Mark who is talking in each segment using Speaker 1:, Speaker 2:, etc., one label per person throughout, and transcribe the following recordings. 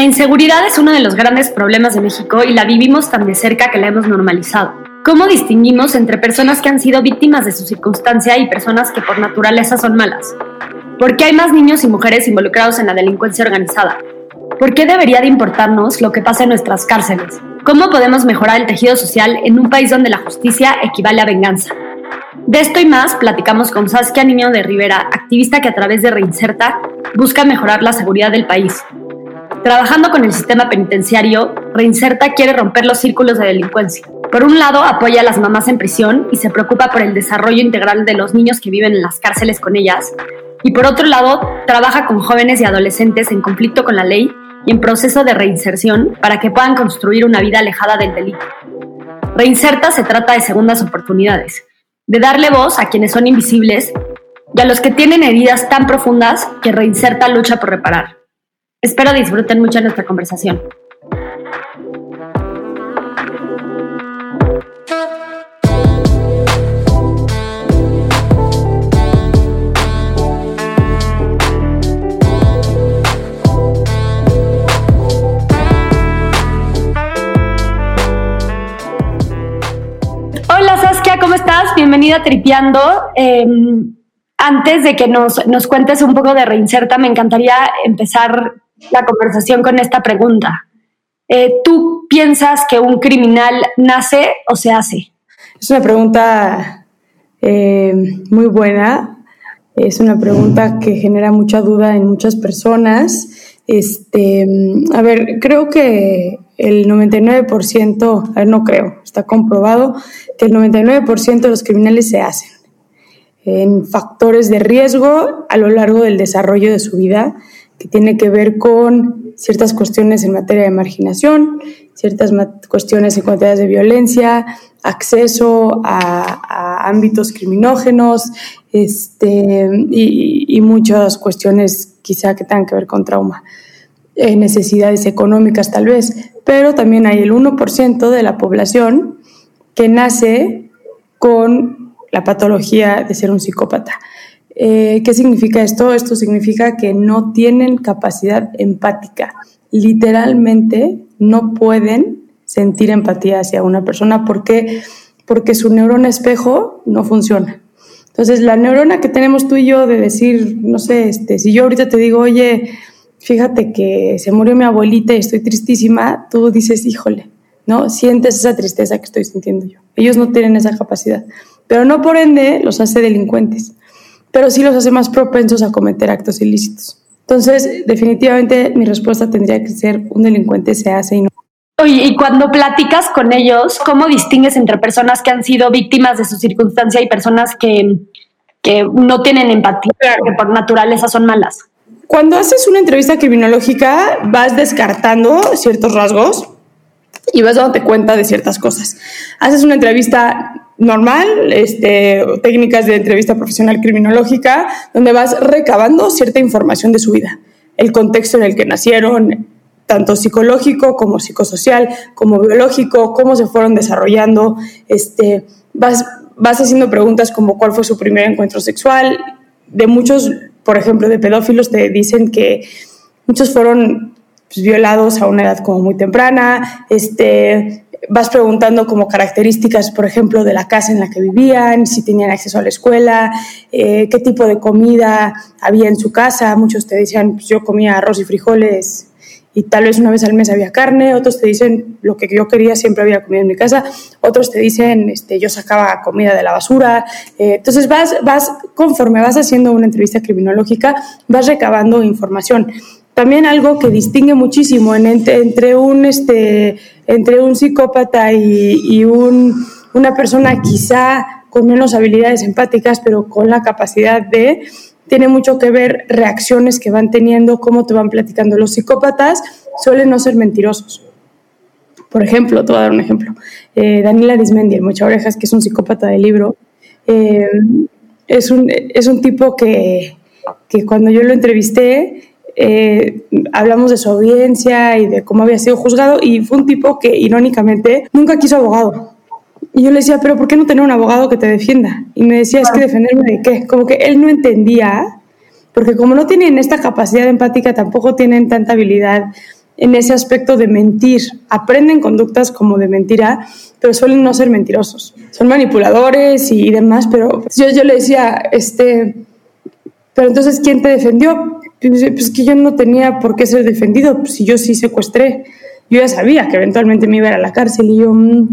Speaker 1: La inseguridad es uno de los grandes problemas de México y la vivimos tan de cerca que la hemos normalizado. ¿Cómo distinguimos entre personas que han sido víctimas de su circunstancia y personas que por naturaleza son malas? ¿Por qué hay más niños y mujeres involucrados en la delincuencia organizada? ¿Por qué debería de importarnos lo que pasa en nuestras cárceles? ¿Cómo podemos mejorar el tejido social en un país donde la justicia equivale a venganza? De esto y más platicamos con Saskia Niño de Rivera, activista que a través de Reinserta busca mejorar la seguridad del país. Trabajando con el sistema penitenciario, Reinserta quiere romper los círculos de delincuencia. Por un lado, apoya a las mamás en prisión y se preocupa por el desarrollo integral de los niños que viven en las cárceles con ellas. Y por otro lado, trabaja con jóvenes y adolescentes en conflicto con la ley y en proceso de reinserción para que puedan construir una vida alejada del delito. Reinserta se trata de segundas oportunidades, de darle voz a quienes son invisibles y a los que tienen heridas tan profundas que Reinserta lucha por reparar. Espero disfruten mucho nuestra conversación. Hola Saskia, ¿cómo estás? Bienvenida a Tripeando. Em, antes de que nos, nos cuentes un poco de Reinserta, me encantaría empezar la conversación con esta pregunta. Eh, ¿Tú piensas que un criminal nace o se hace?
Speaker 2: Es una pregunta eh, muy buena. Es una pregunta que genera mucha duda en muchas personas. Este, a ver, creo que el 99%, a ver, no creo, está comprobado que el 99% de los criminales se hacen en factores de riesgo a lo largo del desarrollo de su vida que tiene que ver con ciertas cuestiones en materia de marginación, ciertas cuestiones en cuestiones de violencia, acceso a, ámbitos criminógenos este, y, muchas cuestiones quizá que tengan que ver con trauma, eh, necesidades económicas tal vez, pero también hay el 1% de la población que nace con la patología de ser un psicópata. Eh, ¿Qué significa esto? Esto significa que no tienen capacidad empática. Literalmente no pueden sentir empatía hacia una persona porque, porque su neurona espejo no funciona. Entonces, la neurona que tenemos tú y yo de decir, no sé, este, si yo ahorita te digo, oye, fíjate que se murió mi abuelita y estoy tristísima, tú dices, híjole, ¿no? Sientes esa tristeza que estoy sintiendo yo. Ellos no tienen esa capacidad, pero no por ende los hace delincuentes pero sí los hace más propensos a cometer actos ilícitos. Entonces, definitivamente mi respuesta tendría que ser un delincuente se hace y no.
Speaker 1: Oye, y cuando platicas con ellos, ¿cómo distingues entre personas que han sido víctimas de su circunstancia y personas que, que no tienen empatía, que por naturaleza son malas?
Speaker 2: Cuando haces una entrevista criminológica, vas descartando ciertos rasgos y vas dándote cuenta de ciertas cosas. Haces una entrevista normal, este, técnicas de entrevista profesional criminológica, donde vas recabando cierta información de su vida, el contexto en el que nacieron, tanto psicológico como psicosocial, como biológico, cómo se fueron desarrollando, este, vas, vas haciendo preguntas como cuál fue su primer encuentro sexual, de muchos, por ejemplo, de pedófilos te dicen que muchos fueron pues, violados a una edad como muy temprana, este, vas preguntando como características, por ejemplo, de la casa en la que vivían, si tenían acceso a la escuela, eh, qué tipo de comida había en su casa. Muchos te decían, pues yo comía arroz y frijoles y tal vez una vez al mes había carne, otros te dicen lo que yo quería siempre había comida en mi casa, otros te dicen este, yo sacaba comida de la basura. Eh, entonces vas, vas, conforme vas haciendo una entrevista criminológica, vas recabando información también algo que distingue muchísimo entre, un, este, entre un psicópata y, una persona quizá con menos habilidades empáticas, pero con la capacidad de, tiene mucho que ver reacciones que van teniendo, cómo te van platicando. Los psicópatas suelen no ser mentirosos. Por ejemplo, te voy a dar un ejemplo. Eh, Daniel Arismendi, el Mocha Orejas, que es un psicópata de libro, eh, es, un, tipo que cuando yo lo entrevisté, eh, hablamos de su audiencia y de cómo había sido juzgado y fue un tipo que irónicamente nunca quiso abogado. Y yo le decía, pero ¿por qué no tener un abogado que te defienda? Y me decía, es que defenderme de qué? Como que él no entendía, porque como no tienen esta capacidad empática, tampoco tienen tanta habilidad en ese aspecto de mentir. Aprenden conductas como de mentira, pero suelen no ser mentirosos. Son manipuladores y demás, pero yo, yo le decía, este, pero entonces, ¿quién te defendió? Pues que yo no tenía por qué ser defendido, pues si yo sí secuestré. Yo ya sabía que eventualmente me iba a ir a la cárcel y yo, mm,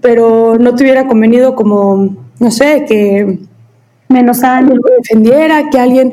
Speaker 2: pero no te hubiera convenido como, no sé, que
Speaker 1: menos alguien
Speaker 2: me defendiera, que alguien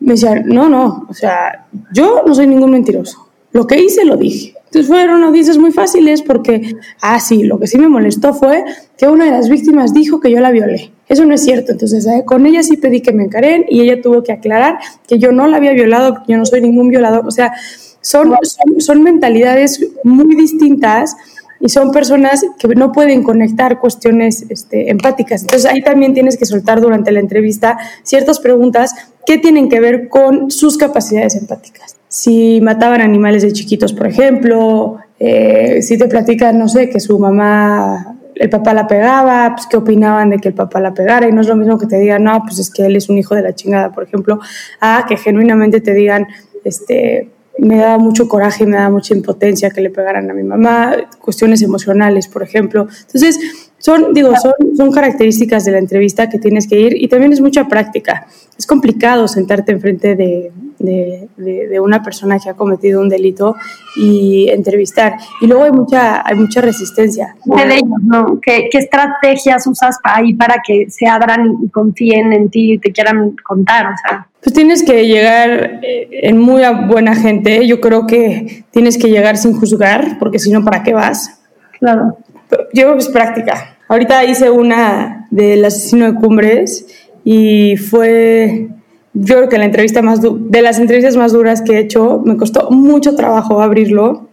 Speaker 2: me decía, no, no, o sea, yo no soy ningún mentiroso. Lo que hice lo dije. Entonces fueron noticias muy fáciles porque, ah, sí, lo que sí me molestó fue que una de las víctimas dijo que yo la violé. Eso no es cierto. Entonces, eh, con ella sí pedí que me encaren y ella tuvo que aclarar que yo no la había violado, que yo no soy ningún violador. O sea, son, son, mentalidades muy distintas y son personas que no pueden conectar cuestiones este, empáticas. Entonces ahí también tienes que soltar durante la entrevista ciertas preguntas que tienen que ver con sus capacidades empáticas. Si mataban animales de chiquitos, por ejemplo, eh, si te platican, no sé, que su mamá, el papá la pegaba, pues qué opinaban de que el papá la pegara y no es lo mismo que te digan, no, pues es que él es un hijo de la chingada, por ejemplo, a que genuinamente te digan, este, me daba mucho coraje y me daba mucha impotencia que le pegaran a mi mamá, cuestiones emocionales, por ejemplo. Entonces, son, digo, son, son características de la entrevista que tienes que ir y también es mucha práctica. Es complicado sentarte enfrente de, de, de, una persona que ha cometido un delito y entrevistar. Y luego hay mucha, hay mucha resistencia.
Speaker 1: De ellos, ¿no? ¿Qué, ¿Qué, estrategias usas ahí para que se abran y confíen en ti y te quieran contar? O sea.
Speaker 2: Pues tienes que llegar eh, en muy buena gente. Yo creo que tienes que llegar sin juzgar, porque si no, ¿para qué vas?
Speaker 1: Claro.
Speaker 2: Yo es práctica. Ahorita hice una del asesino de cumbres y fue, yo creo que la entrevista más de las entrevistas más duras que he hecho. Me costó mucho trabajo abrirlo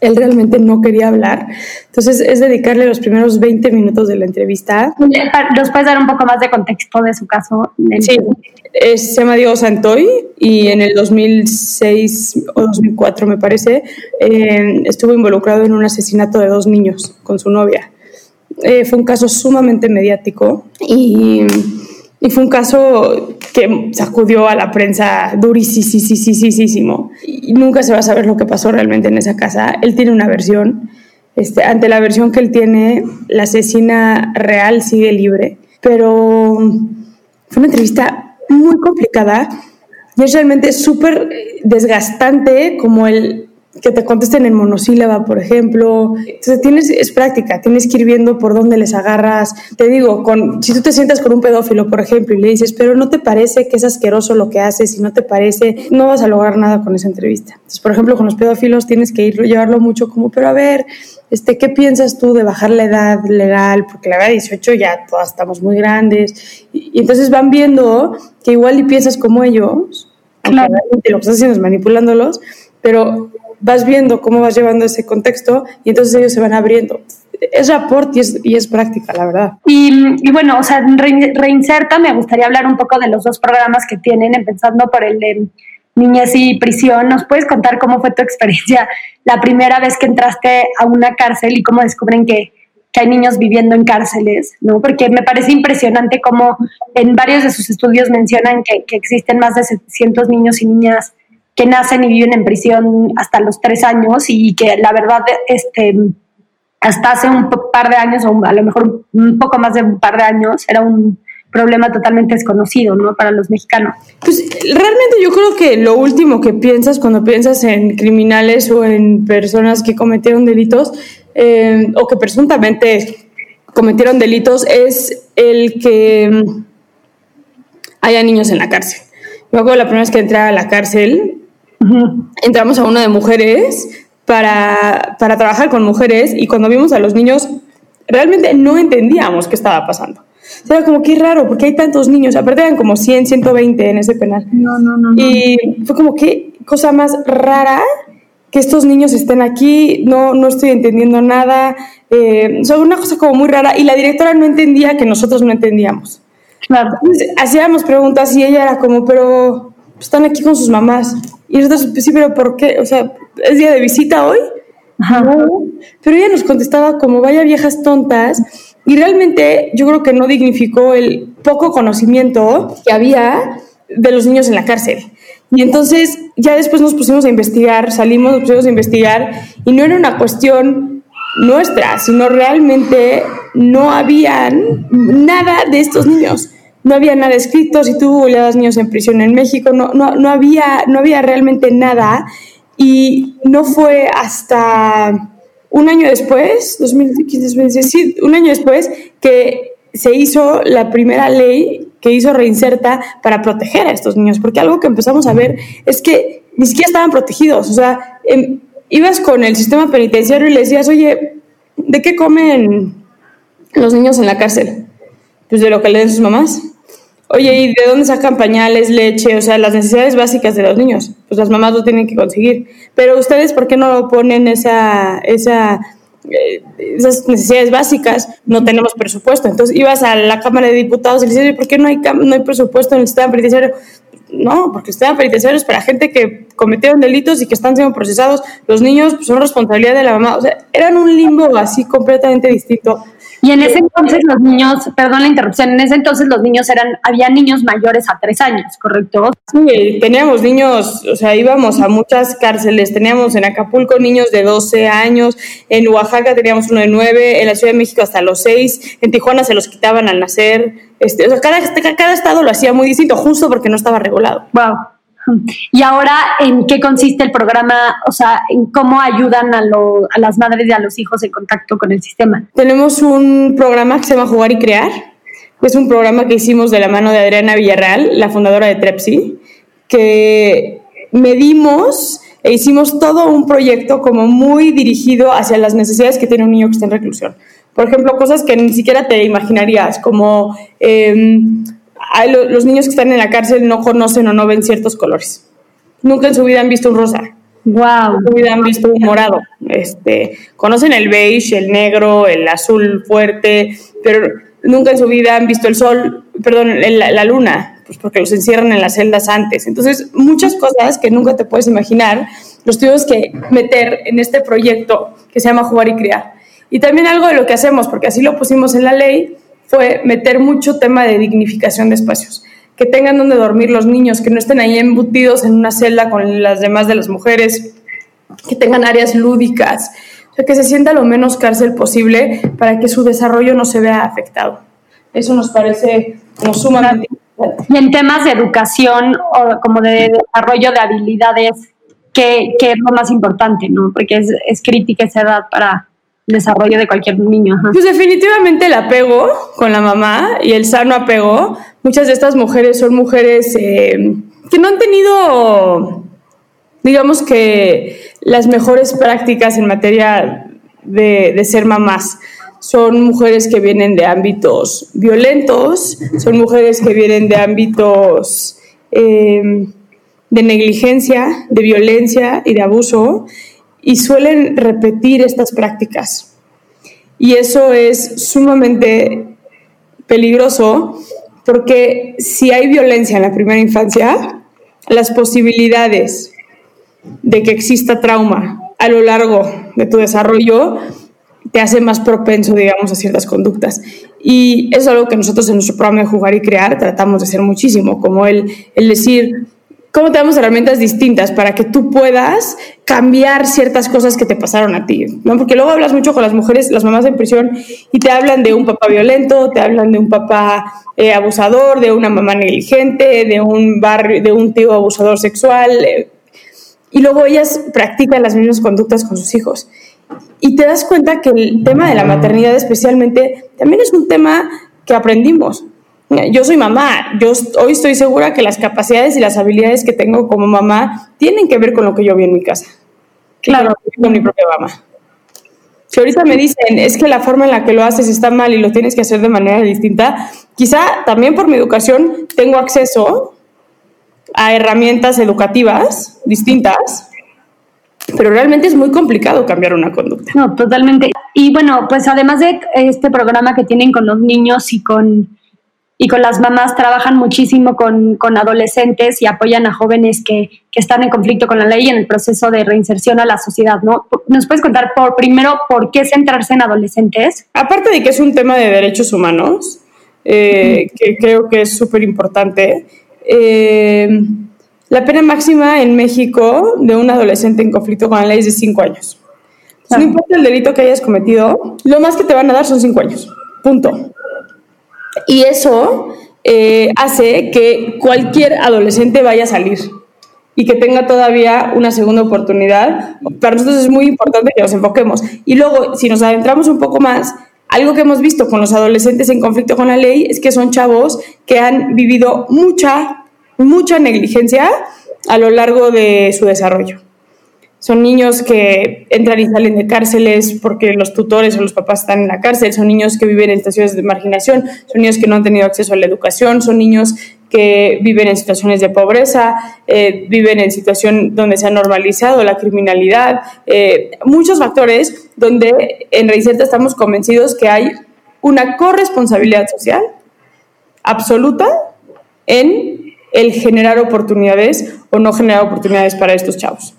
Speaker 2: él realmente no quería hablar. Entonces es dedicarle los primeros 20 minutos de la entrevista.
Speaker 1: ¿Nos puedes dar un poco más de contexto de su caso?
Speaker 2: Sí, se llama Diego Santoy y en el 2006 o 2004 me parece eh, estuvo involucrado en un asesinato de dos niños con su novia. Eh, fue un caso sumamente mediático y y fue un caso que sacudió a la prensa durísimo. Y nunca se va a saber lo que pasó realmente en esa casa. Él tiene una versión. Este, ante la versión que él tiene, la asesina real sigue libre. Pero fue una entrevista muy complicada y es realmente súper desgastante como el que te contesten en monosílaba, por ejemplo. Entonces tienes, es práctica, tienes que ir viendo por dónde les agarras. Te digo, con, si tú te sientas con un pedófilo, por ejemplo, y le dices, pero no te parece que es asqueroso lo que haces, si no te parece, no vas a lograr nada con esa entrevista. Entonces, por ejemplo, con los pedófilos tienes que ir, llevarlo mucho como, pero a ver, este, ¿qué piensas tú de bajar la edad legal? Porque la edad de 18 ya todas estamos muy grandes. Y, entonces van viendo que igual y piensas como ellos, claro. lo que estás haciendo es manipulándolos, pero vas viendo cómo vas llevando ese contexto y entonces ellos se van abriendo. Es rapport y es, y es práctica, la verdad.
Speaker 1: Y, bueno, o sea, Reinserta, me gustaría hablar un poco de los dos programas que tienen, empezando por el de niñez y prisión. ¿Nos puedes contar cómo fue tu experiencia la primera vez que entraste a una cárcel y cómo descubren que, que hay niños viviendo en cárceles? ¿no? Porque me parece impresionante cómo en varios de sus estudios mencionan que, que existen más de 700 niños y niñas que nacen y viven en prisión hasta los tres años y que la verdad, este, hasta hace un par de años, o a lo mejor un poco más de un par de años, era un problema totalmente desconocido, ¿no? Para los mexicanos.
Speaker 2: Pues realmente yo creo que lo último que piensas cuando piensas en criminales o en personas que cometieron delitos eh, o que presuntamente cometieron delitos es el que mm, haya niños en la cárcel. Acuerdo la primera vez que entré a la cárcel, entramos a una de mujeres para, para trabajar con mujeres y cuando vimos a los niños realmente no entendíamos qué estaba pasando. Era como que raro, porque hay tantos niños, aparte eran como 100, 120 en ese penal.
Speaker 1: No, no, no.
Speaker 2: Y fue como que cosa más rara que estos niños estén aquí, no, no estoy entendiendo nada. Eh, o una cosa como muy rara y la directora no entendía que nosotros no entendíamos.
Speaker 1: Claro.
Speaker 2: hacíamos preguntas y ella era como, pero están aquí con sus mamás. Y nosotros, sí, pero ¿por qué? O sea, ¿es día de visita hoy? Pero ella nos contestaba como vaya viejas tontas y realmente yo creo que no dignificó el poco conocimiento que había de los niños en la cárcel. Y entonces ya después nos pusimos a investigar, salimos, nos pusimos a investigar y no era una cuestión nuestra, sino realmente no habían nada de estos niños. No había nada escrito, si tú googleabas niños en prisión en México, no, no, no, había, no había realmente nada. Y no fue hasta un año después, 2015, sí, un año después, que se hizo la primera ley que hizo Reinserta para proteger a estos niños, porque algo que empezamos a ver es que ni siquiera estaban protegidos, o sea, em, ibas con el sistema penitenciario y le decías, oye, ¿de qué comen los niños en la cárcel? Pues de lo que le den sus mamás. Oye, ¿y de dónde sacan pañales, leche? O sea, las necesidades básicas de los niños. Pues las mamás lo tienen que conseguir. Pero ustedes, ¿por qué no ponen esa, esa eh, esas necesidades básicas, no tenemos presupuesto. Entonces ibas a la Cámara de Diputados y le decías, ¿por qué no hay, no hay presupuesto en el sistema penitenciario? No, porque el sistema penitenciario es para gente que cometieron delitos y que están siendo procesados. Los niños pues, son responsabilidad de la mamá. O sea, eran un limbo así completamente distinto.
Speaker 1: Y en ese entonces los niños, perdón la interrupción, en ese entonces los niños eran, había niños mayores a tres años, ¿correcto?
Speaker 2: Sí, teníamos niños, o sea, íbamos a muchas cárceles, teníamos en Acapulco niños de 12 años, en Oaxaca teníamos uno de 9, en la Ciudad de México hasta los 6, en Tijuana se los quitaban al nacer, este, o sea, cada, cada estado lo hacía muy distinto, justo porque no estaba regulado.
Speaker 1: Wow. Y ahora, ¿en qué consiste el programa? O sea, ¿en cómo ayudan a, las madres y a los hijos en contacto con el sistema?
Speaker 2: Tenemos un programa que se llama Jugar y Crear. Es un programa que hicimos de la mano de Adriana Villarreal, la fundadora de Trepsi, que medimos e hicimos todo un proyecto como muy dirigido hacia las necesidades que tiene un niño que está en reclusión. Por ejemplo, cosas que ni siquiera te imaginarías, como eh, los niños que están en la cárcel no conocen o no ven ciertos colores. Nunca en su vida han visto un rosa.
Speaker 1: Wow.
Speaker 2: En su vida han visto un morado. Este, conocen el beige, el negro, el azul fuerte, pero nunca en su vida han visto el sol, perdón, la, la luna, pues porque los encierran en las celdas antes. Entonces, muchas cosas que nunca te puedes imaginar, los tuvimos que meter en este proyecto que se llama Jugar y Criar. Y también algo de lo que hacemos, porque así lo pusimos en la ley, fue meter mucho tema de dignificación de espacios, que tengan donde dormir los niños, que no estén ahí embutidos en una celda con las demás de las mujeres, que tengan áreas lúdicas, o que se sienta lo menos cárcel posible para que su desarrollo no se vea afectado. Eso nos parece como sumamente
Speaker 1: importante. Y en temas de educación o como de desarrollo de habilidades, ¿qué, qué es lo más importante? ¿no? Porque es, es crítica esa edad para desarrollo de cualquier niño.
Speaker 2: Pues definitivamente el apego con la mamá y el sano apego. Muchas de estas mujeres son mujeres eh, que no han tenido, digamos que, las mejores prácticas en materia de, ser mamás. Son mujeres que vienen de ámbitos violentos, son mujeres que vienen de ámbitos eh, de negligencia, de violencia y de abuso y suelen repetir estas prácticas. Y eso es sumamente peligroso porque si hay violencia en la primera infancia, las posibilidades de que exista trauma a lo largo de tu desarrollo te hace más propenso, digamos, a ciertas conductas. Y es algo que nosotros en nuestro programa de Jugar y Crear tratamos de hacer muchísimo, como el, el decir, cómo te damos herramientas distintas para que tú puedas cambiar ciertas cosas que te pasaron a ti, ¿no? Porque luego hablas mucho con las mujeres, las mamás en prisión, y te hablan de un papá violento, te hablan de un papá eh, abusador, de una mamá negligente, de un barrio, de un tío abusador sexual, eh, y luego ellas practican las mismas conductas con sus hijos. Y te das cuenta que el tema de la maternidad especialmente también es un tema que aprendimos yo soy mamá, yo hoy estoy segura que las capacidades y las habilidades que tengo como mamá tienen que ver con lo que yo vi en mi casa. Claro, con mi propia mamá. Si ahorita me dicen, es que la forma en la que lo haces está mal y lo tienes que hacer de manera distinta, quizá también por mi educación tengo acceso a herramientas educativas distintas, pero realmente es muy complicado cambiar una conducta.
Speaker 1: No, totalmente. Y bueno, pues además de este programa que tienen con los niños y con y con las mamás trabajan muchísimo con, adolescentes y apoyan a jóvenes que, están en conflicto con la ley en el proceso de reinserción a la sociedad, ¿no? ¿Nos puedes contar por primero por qué centrarse en adolescentes?
Speaker 2: Aparte de que es un tema de derechos humanos, eh, que creo que es súper importante, eh, La pena máxima en México de un adolescente en conflicto con la ley es de 5 años. No importa el delito que hayas cometido, lo más que te van a dar son 5 años. Punto. Y eso eh, hace que cualquier adolescente vaya a salir y que tenga todavía una segunda oportunidad. Para nosotros es muy importante que nos enfoquemos. Y luego, si nos adentramos un poco más, algo que hemos visto con los adolescentes en conflicto con la ley es que son chavos que han vivido mucha, mucha negligencia a lo largo de su desarrollo. Son niños que entran y salen de cárceles porque los tutores o los papás están en la cárcel, son niños que viven en situaciones de marginación, son niños que no han tenido acceso a la educación, son niños que viven en situaciones de pobreza, eh, viven en situación donde se ha normalizado la criminalidad, eh, muchos factores donde en Reinserta estamos convencidos que hay una corresponsabilidad social absoluta en el generar oportunidades o no generar oportunidades para estos chavos.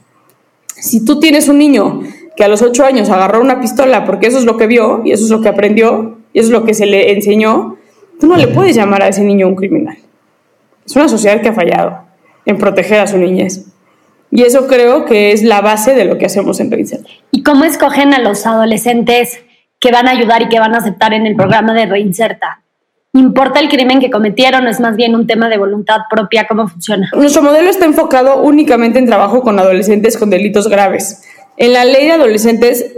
Speaker 2: Si tú tienes un niño que a los ocho años agarró una pistola porque eso es lo que vio y eso es lo que aprendió y eso es lo que se le enseñó, tú no le puedes llamar a ese niño un criminal. Es una sociedad que ha fallado en proteger a su niñez. Y eso creo que es la base de lo que hacemos en Reinserta.
Speaker 1: ¿Y cómo escogen a los adolescentes que van a ayudar y que van a aceptar en el programa de Reinserta? ¿Importa el crimen que cometieron es más bien un tema de voluntad propia? ¿Cómo funciona?
Speaker 2: Nuestro modelo está enfocado únicamente en trabajo con adolescentes con delitos graves. En la ley de adolescentes,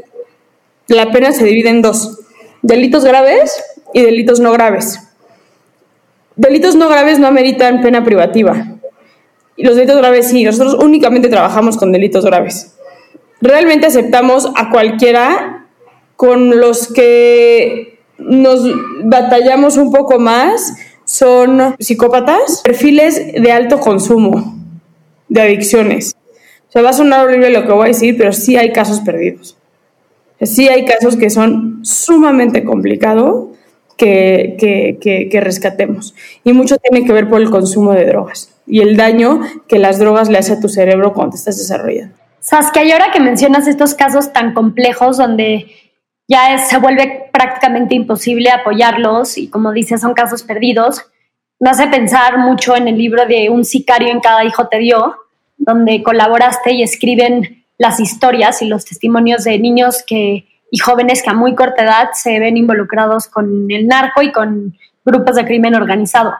Speaker 2: la pena se divide en dos, delitos graves y delitos no graves. Delitos no graves no ameritan pena privativa. Y los delitos graves sí, nosotros únicamente trabajamos con delitos graves. Realmente aceptamos a cualquiera con los que nos batallamos un poco más son psicópatas, perfiles de alto consumo, de adicciones. O sea, va a sonar horrible lo que voy a decir, pero sí hay casos perdidos. Sí hay casos que son sumamente complicados que, que, que, rescatemos. Y mucho tiene que ver por el consumo de drogas y el daño que las drogas le hacen a tu cerebro cuando te estás desarrollando.
Speaker 1: Saskia, y ahora que mencionas estos casos tan complejos donde ya se vuelve prácticamente imposible apoyarlos y como dices, son casos perdidos. Me hace pensar mucho en el libro de Un sicario en cada hijo te dio, donde colaboraste y escriben las historias y los testimonios de niños que, y jóvenes que a muy corta edad se ven involucrados con el narco y con grupos de crimen organizado.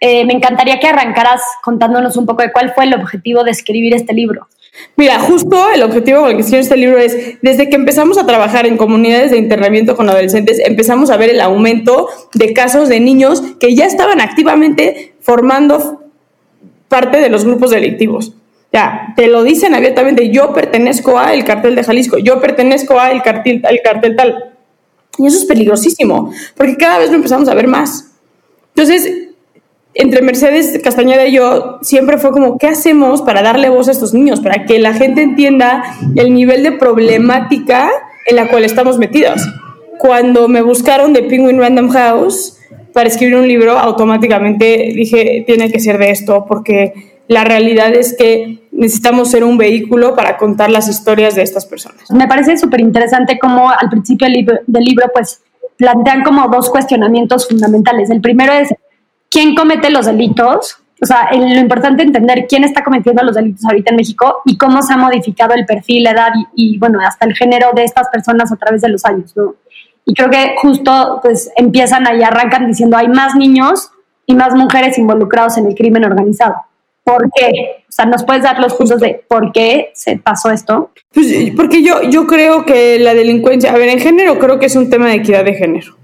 Speaker 1: Eh, me encantaría que arrancaras contándonos un poco de cuál fue el objetivo de escribir este libro.
Speaker 2: Mira, justo el objetivo con el que hicimos este libro es, desde que empezamos a trabajar en comunidades de internamiento con adolescentes, empezamos a ver el aumento de casos de niños que ya estaban activamente formando parte de los grupos delictivos. Ya, te lo dicen abiertamente, yo pertenezco a el cartel de Jalisco, yo pertenezco a el cartel, al cartel tal. Y eso es peligrosísimo, porque cada vez lo empezamos a ver más. Entonces, entre Mercedes Castañeda y yo siempre fue como, ¿qué hacemos para darle voz a estos niños? Para que la gente entienda el nivel de problemática en la cual estamos metidos. Cuando me buscaron de Penguin Random House para escribir un libro, automáticamente dije, tiene que ser de esto, porque la realidad es que necesitamos ser un vehículo para contar las historias de estas personas.
Speaker 1: Me parece súper interesante cómo al principio del libro, del libro, pues, plantean como dos cuestionamientos fundamentales. El primero es quién comete los delitos, o sea, lo importante entender quién está cometiendo los delitos ahorita en México y cómo se ha modificado el perfil, la edad y, bueno, hasta el género de estas personas a través de los años, ¿no? Y creo que justo pues empiezan ahí, arrancan diciendo hay más niños y más mujeres involucrados en el crimen organizado. ¿Por qué? O sea, ¿nos puedes dar los puntos de por qué se pasó esto?
Speaker 2: Pues porque yo, yo creo que la delincuencia, a ver, en género creo que es un tema de equidad de género.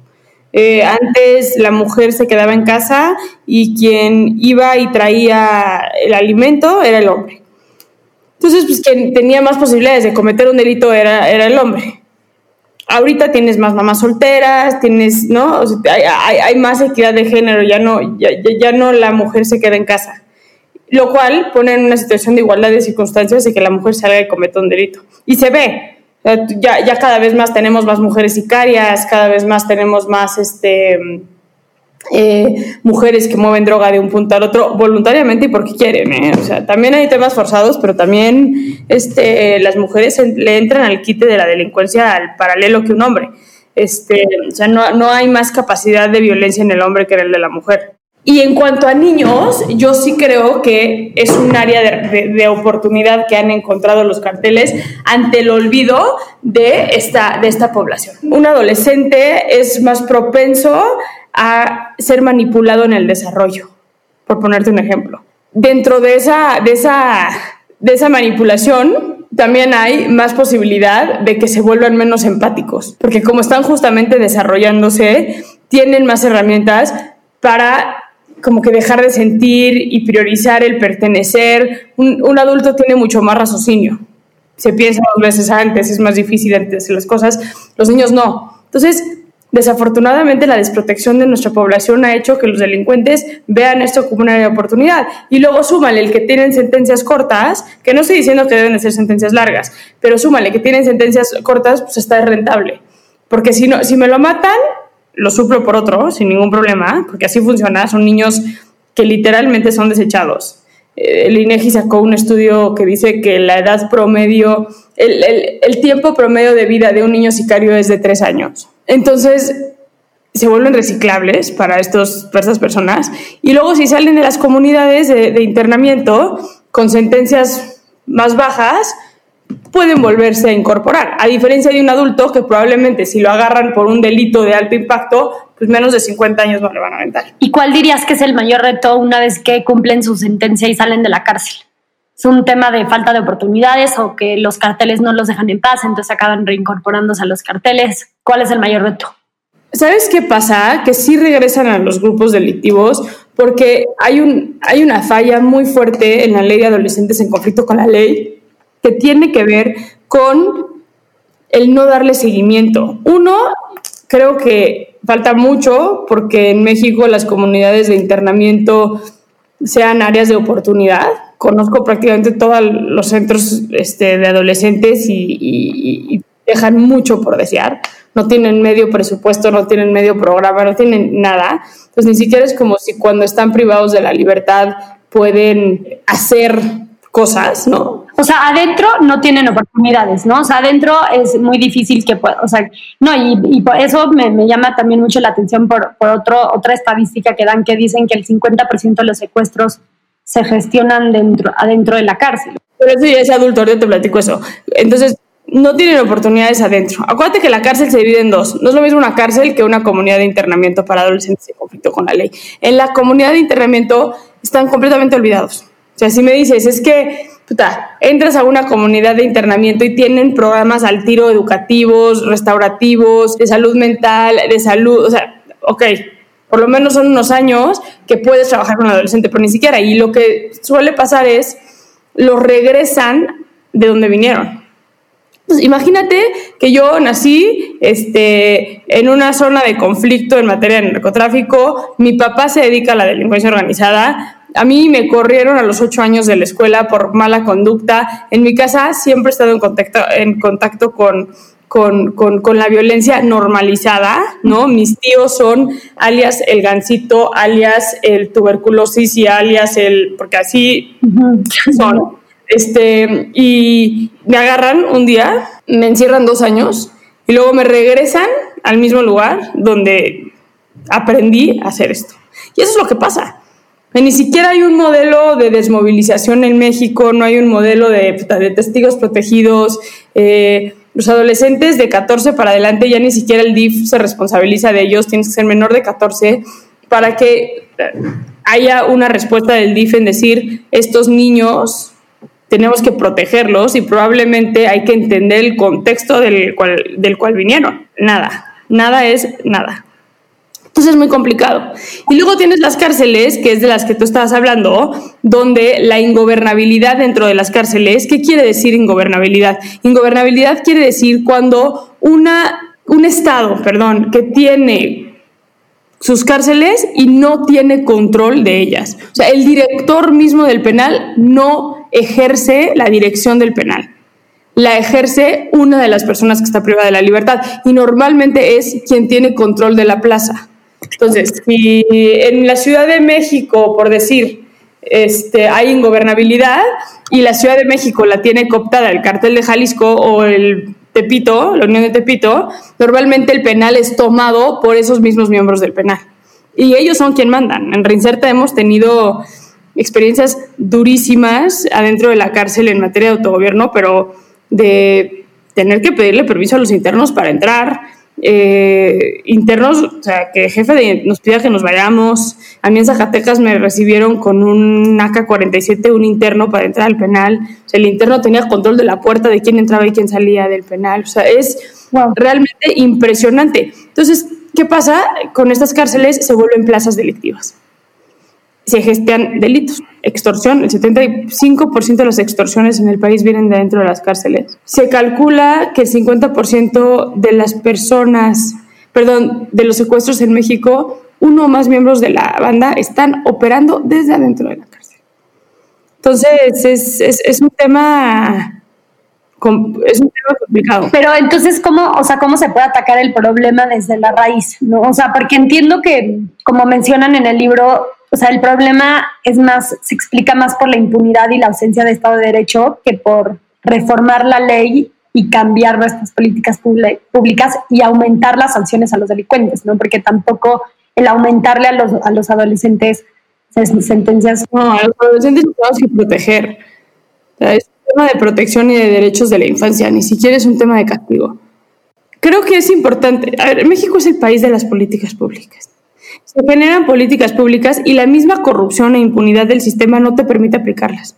Speaker 2: Eh, antes la mujer se quedaba en casa y quien iba y traía el alimento era el hombre. Entonces, pues quien tenía más posibilidades de cometer un delito era, era el hombre. Ahorita tienes más mamás solteras, tienes, ¿no? hay, más equidad de género, ya no, ya, ya no la mujer se queda en casa. Lo cual pone en una situación de igualdad de circunstancias y que la mujer salga y cometa un delito. Y se ve, ya, ya cada vez más tenemos más mujeres sicarias, cada vez más tenemos más este, eh, mujeres que mueven droga de un punto al otro voluntariamente y porque quieren. ¿eh? O sea, también hay temas forzados, pero también este, las mujeres le entran al quite de la delincuencia al paralelo que un hombre. Este, o sea, no, no hay más capacidad de violencia en el hombre que en el de la mujer. Y en cuanto a niños, yo sí creo que es un área de, oportunidad que han encontrado los carteles ante el olvido de esta, de esta población. Un adolescente es más propenso a ser manipulado en el desarrollo, por ponerte un ejemplo. Dentro de esa, de esa, de esa manipulación, también hay más posibilidad de que se vuelvan menos empáticos, porque como están justamente desarrollándose, tienen más herramientas para como que dejar de sentir y priorizar el pertenecer. Un, adulto tiene mucho más raciocinio. Se piensa dos veces antes, es más difícil antes las cosas. Los niños no. Entonces, desafortunadamente la desprotección de nuestra población ha hecho que los delincuentes vean esto como una oportunidad. Y luego súmale el que tienen sentencias cortas, que no estoy diciendo que deben de ser sentencias largas, pero súmale que tienen sentencias cortas, pues está rentable. Porque si, no, si me lo matan, lo suplo por otro, sin ningún problema, porque así funciona, son niños que literalmente son desechados. Eh, el INEGI sacó un estudio que dice que la edad promedio, el, tiempo promedio de vida de un niño sicario es de tres años. Entonces, se vuelven reciclables para, estos, para estas personas. Y luego, si salen de las comunidades de, de internamiento con sentencias más bajas, pueden volverse a incorporar, a diferencia de un adulto que probablemente si lo agarran por un delito de alto impacto, pues menos de 50 años no le van a aventar.
Speaker 1: ¿Y cuál dirías que es el mayor reto una vez que cumplen su sentencia y salen de la cárcel? ¿Es un tema de falta de oportunidades o que los carteles no los dejan en paz, entonces acaban reincorporándose a los carteles? ¿Cuál es el mayor reto?
Speaker 2: ¿Sabes qué pasa? Que sí regresan a los grupos delictivos porque hay, un, hay una falla muy fuerte en la ley de adolescentes en conflicto con la ley que tiene que ver con el no darle seguimiento. Uno, creo que falta mucho porque en México las comunidades de internamiento sean áreas de oportunidad. Conozco prácticamente todos los centros este, de adolescentes y, dejan mucho por desear. No tienen medio presupuesto, no tienen medio programa, no tienen nada. Entonces ni siquiera es como si cuando están privados de la libertad pueden hacer cosas, ¿no?
Speaker 1: O sea, adentro no tienen oportunidades, ¿no? O sea, adentro es muy difícil que pueda, o sea, no, y, por eso me, llama también mucho la atención por, otra estadística que dan que dicen que el 50% de los secuestros se gestionan dentro, adentro de la cárcel.
Speaker 2: Pero eso ya es adulto, ahorita te platico eso. Entonces, no tienen oportunidades adentro. Acuérdate que la cárcel se divide en dos. No es lo mismo una cárcel que una comunidad de internamiento para adolescentes en conflicto con la ley. En la comunidad de internamiento están completamente olvidados. O sea, si me dices, es que, puta, entras a una comunidad de internamiento y tienen programas al tiro educativos, restaurativos, de salud mental, de salud, o sea, ok, por lo menos son unos años que puedes trabajar con un adolescente, pero ni siquiera. Y lo que suele pasar es, los regresan de donde vinieron. Pues imagínate que yo nací este, en una zona de conflicto en materia de narcotráfico, mi papá se dedica a la delincuencia organizada, a mí me corrieron a los ocho años de la escuela por mala conducta. En mi casa siempre he estado en contacto, en contacto con, con, la violencia normalizada, ¿no? Mis tíos son alias el gancito, alias el tuberculosis y alias el, porque así son. Este, y me agarran un día, me encierran dos años y luego me regresan al mismo lugar donde aprendí a hacer esto. Y eso es lo que pasa ni siquiera hay un modelo de desmovilización en México, no hay un modelo de, testigos protegidos. Eh, los adolescentes de 14 para adelante ya ni siquiera el DIF se responsabiliza de ellos, tienes que ser menor de 14 para que haya una respuesta del DIF en decir, estos niños tenemos que protegerlos y probablemente hay que entender el contexto del cual, del cual vinieron. Nada, nada es nada. Entonces es muy complicado. Y luego tienes las cárceles, que es de las que tú estabas hablando, donde la ingobernabilidad dentro de las cárceles, ¿qué quiere decir ingobernabilidad? Ingobernabilidad quiere decir cuando una, un Estado, perdón, que tiene sus cárceles y no tiene control de ellas. O sea, el director mismo del penal no ejerce la dirección del penal. La ejerce una de las personas que está privada de la libertad y normalmente es quien tiene control de la plaza. Entonces, si en la Ciudad de México, por decir, este, hay ingobernabilidad y la Ciudad de México la tiene cooptada el cartel de Jalisco o el Tepito, la Unión de Tepito, normalmente el penal es tomado por esos mismos miembros del penal. Y ellos son quien mandan. En Reinserta hemos tenido experiencias durísimas adentro de la cárcel en materia de autogobierno, pero de tener que pedirle permiso a los internos para entrar, eh, internos, o sea, que el jefe nos pida que nos vayamos. A mí en Zacatecas me recibieron con un AK-47, un interno para entrar al penal. O sea, el interno tenía control de la puerta de quién entraba y quién salía del penal. O sea, es realmente impresionante. Entonces, ¿qué pasa? Con estas cárceles se vuelven plazas delictivas se gestionan delitos. Extorsión, el 75% de las extorsiones en el país vienen de dentro de las cárceles. Se calcula que el 50% de las personas, perdón, de los secuestros en México, uno o más miembros de la banda están operando desde adentro de la cárcel. Entonces, es, es, es un tema es un tema complicado.
Speaker 1: Pero entonces, ¿cómo, o sea, ¿cómo se puede atacar el problema desde la raíz? ¿no? O sea, porque entiendo que, como mencionan en el libro, o sea, el problema es más, se explica más por la impunidad y la ausencia de Estado de Derecho que por reformar la ley y cambiar nuestras políticas públicas y aumentar las sanciones a los delincuentes, ¿no? Porque tampoco el aumentarle a los, a los adolescentes sentencias.
Speaker 2: No, a los adolescentes tenemos que proteger. es un tema de protección y de derechos de la infancia, ni siquiera es un tema de castigo. Creo que es importante. A ver, México es el país de las políticas públicas. Se generan políticas públicas y la misma corrupción e impunidad del sistema no te permite aplicarlas.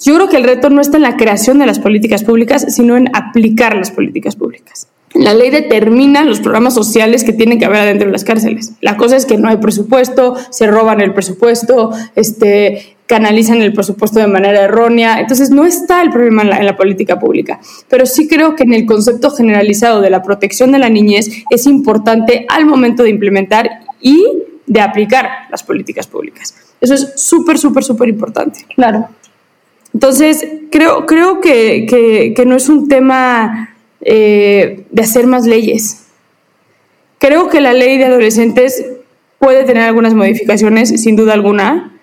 Speaker 2: Yo creo que el reto no está en la creación de las políticas públicas, sino en aplicar las políticas públicas. La ley determina los programas sociales que tienen que haber adentro de las cárceles. La cosa es que no hay presupuesto, se roban el presupuesto, este, canalizan el presupuesto de manera errónea. Entonces no está el problema en la, en la, política pública. Pero sí creo que en el concepto generalizado de la protección de la niñez es importante al momento de implementar y de aplicar las políticas públicas. Eso es súper, súper, súper importante.
Speaker 1: Claro.
Speaker 2: Entonces, creo, creo que, no es un tema eh, de hacer más leyes. Creo que la ley de adolescentes puede tener algunas modificaciones, sin duda alguna,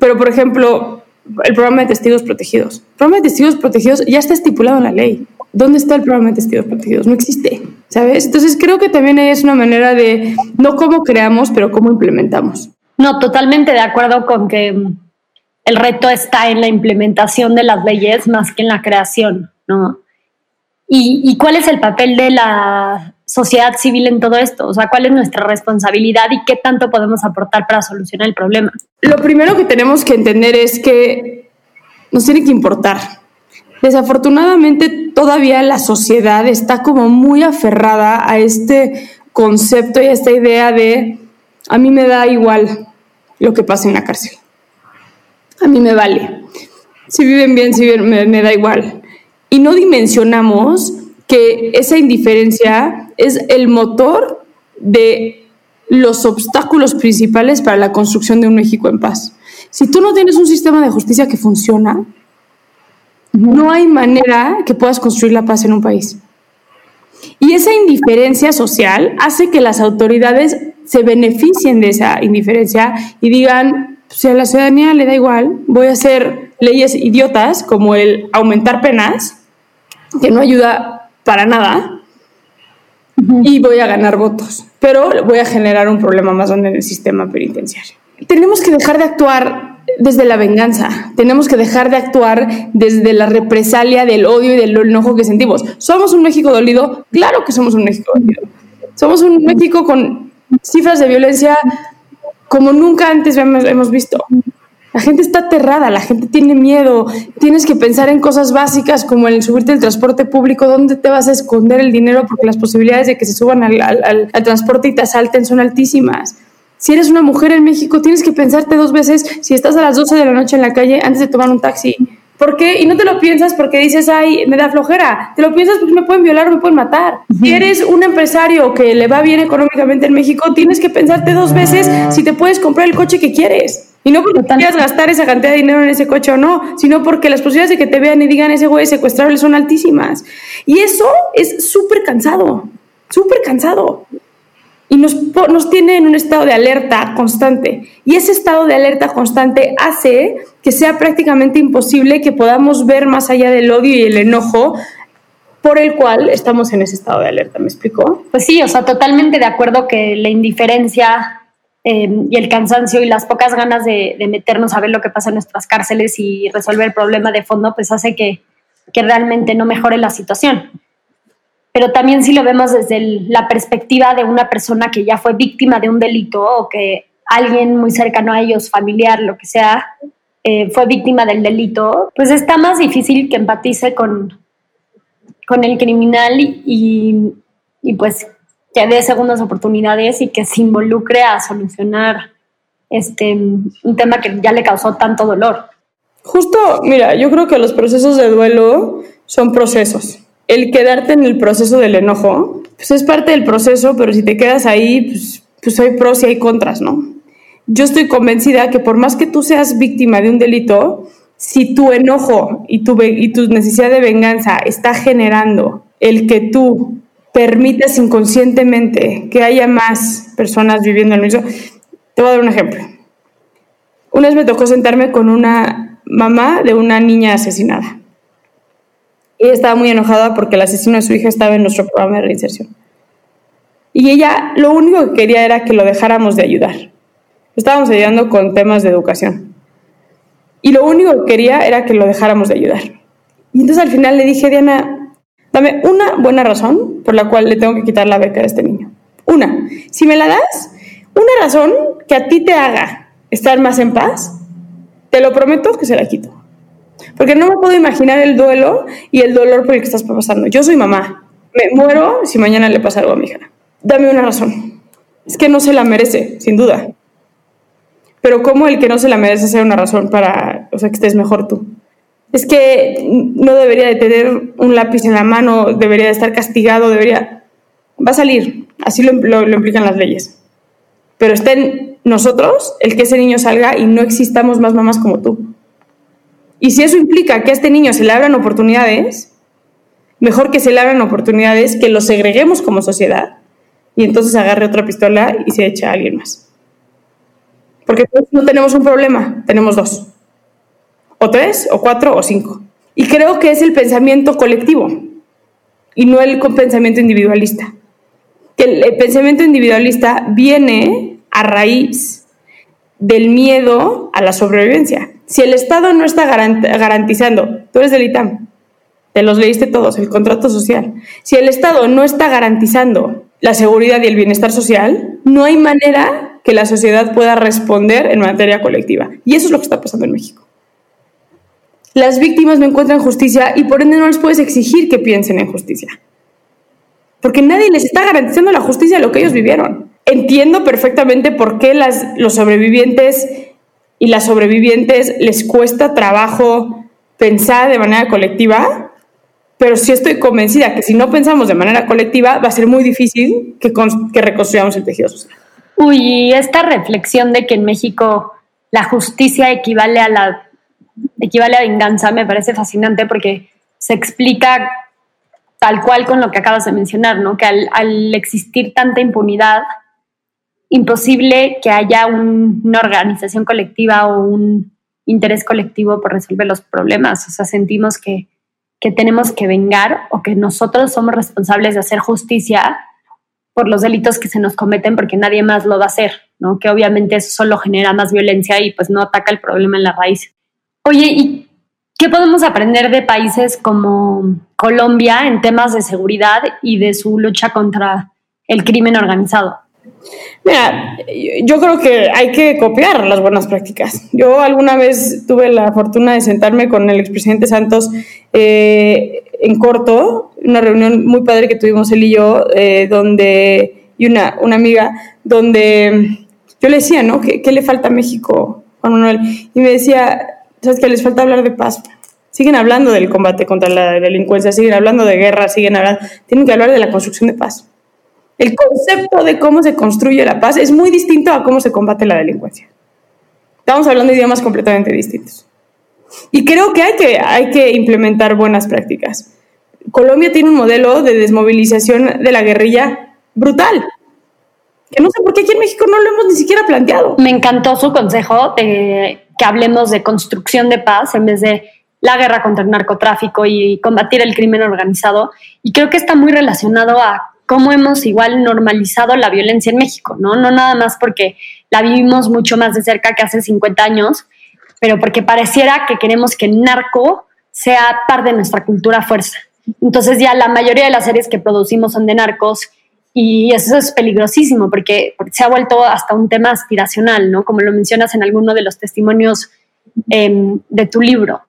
Speaker 2: pero, por ejemplo, el programa de testigos protegidos. El programa de testigos protegidos ya está estipulado en la ley. ¿Dónde está el programa de testigos protegidos? No existe, ¿sabes? Entonces creo que también es una manera de, no cómo creamos, pero cómo implementamos.
Speaker 1: No, totalmente de acuerdo con que el reto está en la implementación de las leyes más que en la creación, ¿no? ¿Y, y cuál es el papel de la sociedad civil en todo esto? O sea, ¿cuál es nuestra responsabilidad y qué tanto podemos aportar para solucionar el problema?
Speaker 2: Lo primero que tenemos que entender es que nos tiene que importar. Desafortunadamente todavía la sociedad está como muy aferrada a este concepto y a esta idea de a mí me da igual lo que pasa en la cárcel. A mí me vale. Si viven bien, si viven, me, me da igual. Y no dimensionamos que esa indiferencia es el motor de los obstáculos principales para la construcción de un México en paz. Si tú no tienes un sistema de justicia que funciona, no hay manera que puedas construir la paz en un país. Y esa indiferencia social hace que las autoridades se beneficien de esa indiferencia y digan, pues, si a la ciudadanía le da igual, voy a hacer leyes idiotas como el aumentar penas, que no ayuda para nada, y voy a ganar votos, pero voy a generar un problema más grande en el sistema penitenciario. Tenemos que dejar de actuar desde la venganza, tenemos que dejar de actuar desde la represalia del odio y del enojo que sentimos. ¿Somos un México dolido? Claro que somos un México dolido. Somos un México con cifras de violencia como nunca antes hemos, visto. La gente está aterrada, la gente tiene miedo. Tienes que pensar en cosas básicas como el subirte al transporte público, dónde te vas a esconder el dinero porque las posibilidades de que se suban al, al transporte y te asalten son altísimas. Si eres una mujer en México, tienes que pensarte dos veces si estás a las 12 de la noche en la calle antes de tomar un taxi. ¿Por qué? Y no te lo piensas porque dices, ay, me da flojera. Te lo piensas porque me pueden violar o me pueden matar. Si eres un empresario que le va bien económicamente en México, tienes que pensarte dos veces si te puedes comprar el coche que quieres. Y no porque quieras gastar esa cantidad de dinero en ese coche o no, sino porque las posibilidades de que te vean y digan ese güey secuestrable son altísimas. Y eso es súper cansado, súper cansado y nos, nos tiene en un estado de alerta constante. Y ese estado de alerta constante hace que sea prácticamente imposible que podamos ver más allá del odio y el enojo por el cual estamos en ese estado de alerta. ¿Me explicó?
Speaker 1: Pues sí, o sea, totalmente de acuerdo que la indiferencia em, y el cansancio y las pocas ganas de, meternos a ver lo que pasa en nuestras cárceles y resolver el problema de fondo, pues hace que, que realmente no mejore la situación. Pero también si lo vemos desde la perspectiva de una persona que ya fue víctima de un delito o que alguien muy cercano a ellos, familiar, lo que sea, eh, fue víctima del delito, pues está más difícil que empatice con, con el criminal y, y pues que dé segundas oportunidades y que se involucre a solucionar este, un tema que ya le causó tanto dolor.
Speaker 2: Justo, mira, yo creo que los procesos de duelo son procesos. El quedarte en el proceso del enojo, pues es parte del proceso, pero si te quedas ahí, pues, pues hay pros y hay contras, ¿no? Yo estoy convencida que por más que tú seas víctima de un delito, si tu enojo y tu, y tu necesidad de venganza está generando el que tú permites inconscientemente que haya más personas viviendo en el mismo. Te voy a dar un ejemplo. Una vez me tocó sentarme con una mamá de una niña asesinada. Ella estaba muy enojada porque el asesino de su hija estaba en nuestro programa de reinserción. Y ella lo único que quería era que lo dejáramos de ayudar. Estábamos ayudando con temas de educación. Y lo único que quería era que lo dejáramos de ayudar. Y entonces al final le dije, Diana, Dame una buena razón por la cual le tengo que quitar la beca a este niño. Una. Si me la das, una razón que a ti te haga estar más en paz, te lo prometo que se la quito. Porque no me puedo imaginar el duelo y el dolor por el que estás pasando. Yo soy mamá. Me muero si mañana le pasa algo a mi hija. Dame una razón. Es que no se la merece, sin duda. Pero ¿cómo el que no se la merece sea una razón para o sea, que estés mejor tú? Es que no debería de tener un lápiz en la mano, debería de estar castigado, debería... Va a salir, así lo, lo, implican las leyes. Pero está en nosotros el que ese niño salga y no existamos más mamás como tú. Y si eso implica que a este niño se le abran oportunidades, mejor que se le abran oportunidades, que lo segreguemos como sociedad y entonces agarre otra pistola y se eche a alguien más. Porque no tenemos un problema, tenemos dos o tres, o cuatro, o cinco. Y creo que es el pensamiento colectivo y no el pensamiento individualista. El, el pensamiento individualista viene a raíz del miedo a la sobrevivencia. Si el Estado no está garantizando, tú eres del ITAM, te los leíste todos, el contrato social. Si el Estado no está garantizando la seguridad y el bienestar social, no hay manera que la sociedad pueda responder en materia colectiva. Y eso es lo que está pasando en México las víctimas no encuentran justicia y por ende no les puedes exigir que piensen en justicia. Porque nadie les está garantizando la justicia de lo que ellos vivieron. Entiendo perfectamente por qué los sobrevivientes y las sobrevivientes les cuesta trabajo pensar de manera colectiva, pero sí estoy convencida que si no pensamos de manera colectiva va a ser muy difícil que, que reconstruyamos el tejido social.
Speaker 1: Uy, esta reflexión de que en México la justicia equivale a la equivale a venganza, me parece fascinante porque se explica tal cual con lo que acabas de mencionar, ¿no? Que al, existir tanta impunidad, imposible que haya una organización colectiva o un interés colectivo por resolver los problemas. O sea, sentimos que, que tenemos que vengar o que nosotros somos responsables de hacer justicia por los delitos que se nos cometen porque nadie más lo va a hacer, ¿no? Que obviamente eso solo genera más violencia y pues no ataca el problema en la raíz. Oye, ¿y qué podemos aprender de países como Colombia en temas de seguridad y de su lucha contra el crimen organizado?
Speaker 2: Mira, yo creo que hay que copiar las buenas prácticas. Yo alguna vez tuve la fortuna de sentarme con el expresidente Santos eh, en corto, una reunión muy padre que tuvimos él y yo, eh, donde, y una, una amiga, donde yo le decía, ¿no? ¿Qué, ¿Qué, le falta a México, Juan Manuel? Y me decía, ¿sabes que Les falta hablar de paz. Siguen hablando del combate contra la delincuencia, siguen hablando de guerra, siguen hablando. Tienen que hablar de la construcción de paz. El concepto de cómo se construye la paz es muy distinto a cómo se combate la delincuencia. Estamos hablando de idiomas completamente distintos. Y creo que hay que, hay que implementar buenas prácticas. Colombia tiene un modelo de desmovilización de la guerrilla brutal. Que no sé por qué aquí en México no lo hemos ni siquiera planteado.
Speaker 1: Me encantó su consejo de que hablemos de construcción de paz en vez de la guerra contra el narcotráfico y combatir el crimen organizado. Y creo que está muy relacionado a cómo hemos igual normalizado la violencia en México, ¿no? No nada más porque la vivimos mucho más de cerca que hace 50 años, pero porque pareciera que queremos que narco sea parte de nuestra cultura fuerza. Entonces ya la mayoría de las series que producimos son de narcos y eso es peligrosísimo porque, se ha vuelto hasta un tema aspiracional, ¿no? Como lo mencionas en alguno de los testimonios em, de tu libro.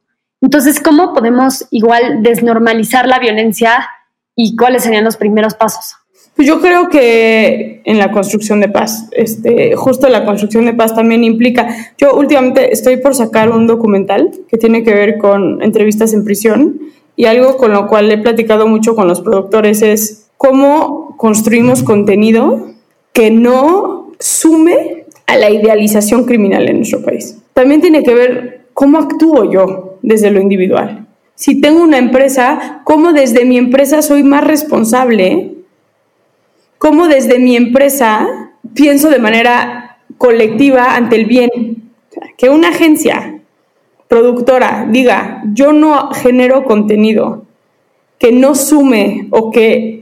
Speaker 1: Entonces, ¿cómo podemos igual desnormalizar la violencia y cuáles serían los primeros pasos?
Speaker 2: Pues yo creo que en la construcción de paz, este, justo la construcción de paz también implica, yo últimamente estoy por sacar un documental que tiene que ver con entrevistas en prisión y algo con lo cual he platicado mucho con los productores es cómo construimos contenido que no sume a la idealización criminal en nuestro país. También tiene que ver cómo actúo yo desde lo individual. Si tengo una empresa, cómo desde mi empresa soy más responsable cómo desde mi empresa pienso de manera colectiva ante el bien. Que una agencia productora diga, yo no genero contenido que no sume o que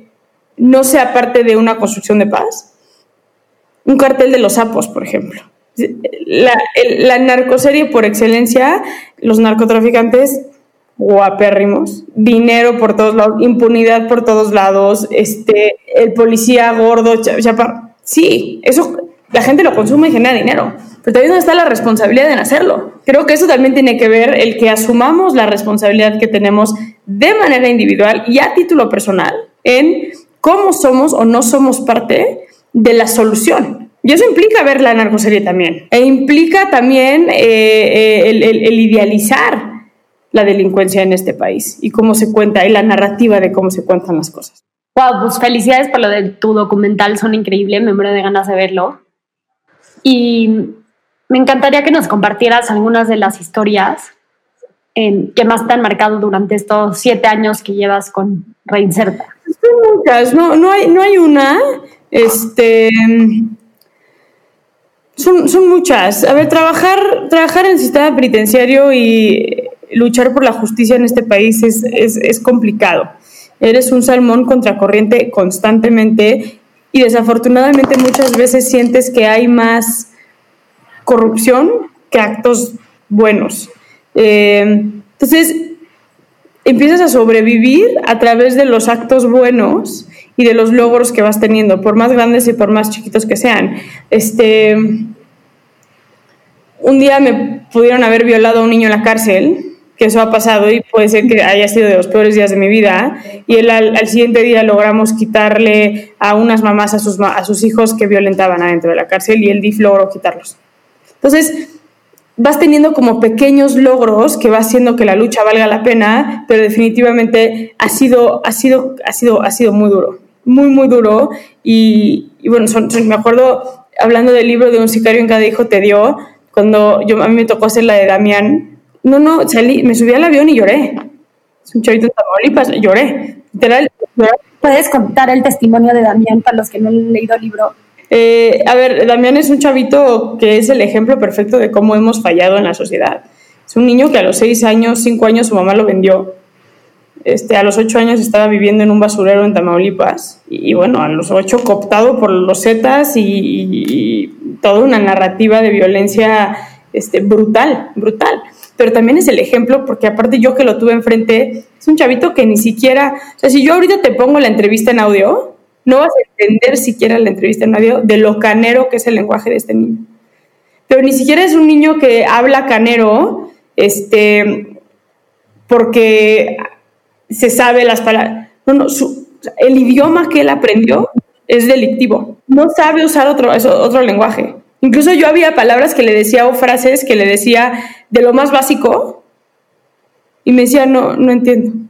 Speaker 2: no sea parte de una construcción de paz. Un cartel de los sapos, por ejemplo. La, la narcoserie por excelencia, los narcotraficantes guapérrimos, dinero por todos lados, impunidad por todos lados, este, el policía gordo, chapa. Sí, eso la gente lo consume y genera dinero. Pero también está la responsabilidad en hacerlo. Creo que eso también tiene que ver el que asumamos la responsabilidad que tenemos de manera individual y a título personal en cómo somos o no somos parte de la solución. Y eso implica ver la narcoserie también. E implica también eh, eh, el idealizar la delincuencia en este país y cómo se cuenta y la narrativa de cómo se cuentan las cosas.
Speaker 1: Wow, pues felicidades por lo de tu documental, son increíbles, me muero de ganas de verlo. Y me encantaría que nos compartieras algunas de las historias que más te han marcado durante estos siete años que llevas con Reinserta.
Speaker 2: Muchas, no, no, hay, no hay una. Este, son, son muchas. A ver, trabajar, trabajar en el sistema penitenciario y luchar por la justicia en este país es, es, complicado. Eres un salmón contracorriente constantemente y desafortunadamente muchas veces sientes que hay más corrupción que actos buenos. Eh, entonces, empiezas a sobrevivir a través de los actos buenos y de los logros que vas teniendo, por más grandes y por más chiquitos que sean. Este, un día me pudieron haber violado a un niño en la cárcel que eso ha pasado y puede ser que haya sido de los peores días de mi vida. Y él, al, siguiente día logramos quitarle a unas mamás a sus, a sus hijos que violentaban adentro de la cárcel y el DIF logró quitarlos. Entonces, vas teniendo como pequeños logros que va haciendo que la lucha valga la pena, pero definitivamente ha sido, ha sido, ha sido, ha sido muy duro, muy, muy duro. Y, bueno, me acuerdo hablando del libro de un sicario en cada hijo te dio, cuando yo, a mí me tocó hacer la de Damián, no, no, salí, me subí al avión y lloré. Es un chavito de Tamaulipas, lloré. Literal,
Speaker 1: ¿Puedes contar el testimonio de Damián para los que no han leído el libro?
Speaker 2: Eh, a ver, Damián es un chavito que es el ejemplo perfecto de cómo hemos fallado en la sociedad. Es un niño que a los seis años, cinco años, su mamá lo vendió. Este, a los ocho años estaba viviendo en un basurero en Tamaulipas. Y, bueno, a los ocho cooptado por los Zetas y, y, toda una narrativa de violencia este, brutal, brutal pero también es el ejemplo, porque aparte yo que lo tuve enfrente, es un chavito que ni siquiera, o sea, si yo ahorita te pongo la entrevista en audio, no vas a entender siquiera la entrevista en audio de lo canero que es el lenguaje de este niño. Pero ni siquiera es un niño que habla canero, este, porque se sabe las palabras. No, no, el idioma que él aprendió es delictivo. No sabe usar otro, otro lenguaje. Incluso yo había palabras que le decía o frases que le decía de lo más básico y me decía, no, no entiendo.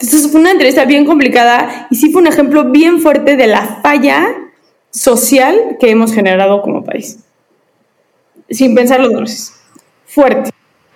Speaker 2: Entonces fue una entrevista bien complicada y sí fue un ejemplo bien fuerte de la falla social que hemos generado como país. Sin pensarlo dos veces. Fuerte.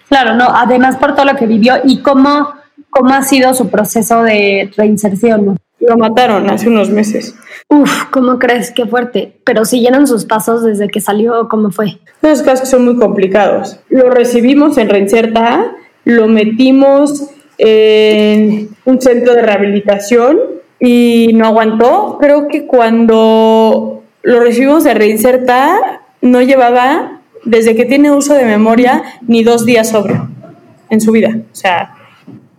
Speaker 1: Claro, no, además por todo lo que vivió y cómo, cómo ha sido su proceso de reinserción.
Speaker 2: Lo mataron hace unos meses.
Speaker 1: Uf, ¿cómo crees? Qué fuerte. Pero siguieron sus pasos desde que salió, ¿cómo fue?
Speaker 2: Los casos son muy complicados. Lo recibimos en Reinserta, lo metimos en un centro de rehabilitación y no aguantó. Creo que cuando lo recibimos de Reinserta, no llevaba, desde que tiene uso de memoria, ni dos días sobrio en su vida. O sea,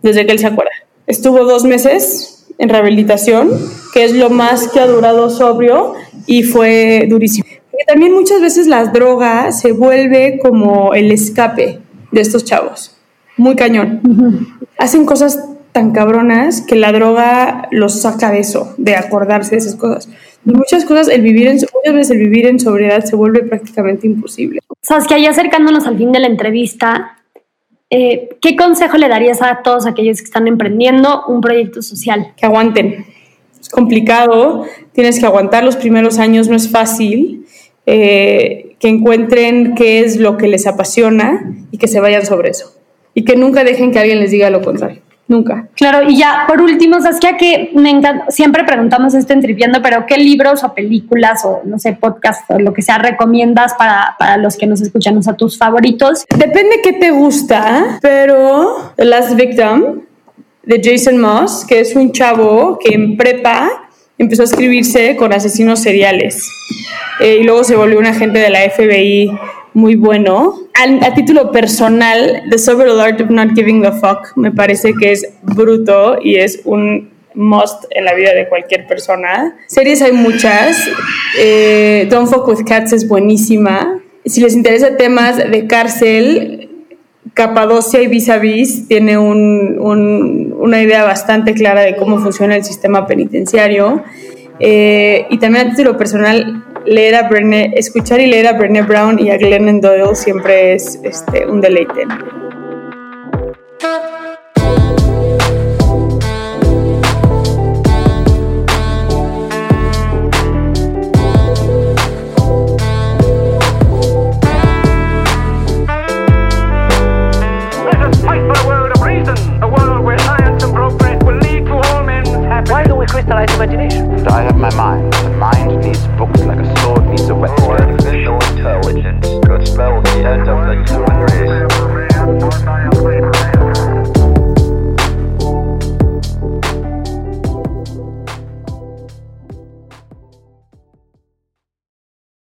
Speaker 2: desde que él se acuerda. Estuvo dos meses en rehabilitación, que es lo más que ha durado sobrio, y fue durísimo. Porque también muchas veces la droga se vuelve como el escape de estos chavos. Muy cañón. Hacen cosas tan cabronas que la droga los saca de eso, de acordarse de esas cosas. Y muchas cosas, el vivir en, muchas veces el vivir en sobriedad se vuelve prácticamente imposible.
Speaker 1: Sabes que ahí acercándonos al fin de la entrevista, eh, ¿qué consejo le darías a todos aquellos que están emprendiendo un proyecto social?
Speaker 2: Que aguanten. Es complicado, tienes que aguantar los primeros años, no es fácil. Eh, que encuentren qué es lo que les apasiona y que se vayan sobre eso. Y que nunca dejen que alguien les diga lo contrario. Nunca.
Speaker 1: Claro, y ya por último, Saskia, que me encanta, siempre preguntamos esto en Tripiendo, pero ¿qué libros o películas o no sé, podcast o lo que sea recomiendas para, para los que nos escuchan, o sea, tus favoritos?
Speaker 2: Depende qué te gusta, pero The Last Victim de Jason Moss, que es un chavo que en prepa empezó a escribirse con asesinos seriales eh, y luego se volvió un agente de la FBI muy bueno. A, título personal, The Sober Art of Not Giving a Fuck me parece que es bruto y es un must en la vida de cualquier persona. Series hay muchas. Eh, Don't Fuck with Cats es buenísima. Si les interesa temas de cárcel, Capadocia y Vis a Vis tiene una idea bastante clara de cómo funciona el sistema penitenciario. Eh, y también a título personal, leer a Brené, escuchar y leer a Brené Brown y a Glennon Doyle siempre es este, un deleite.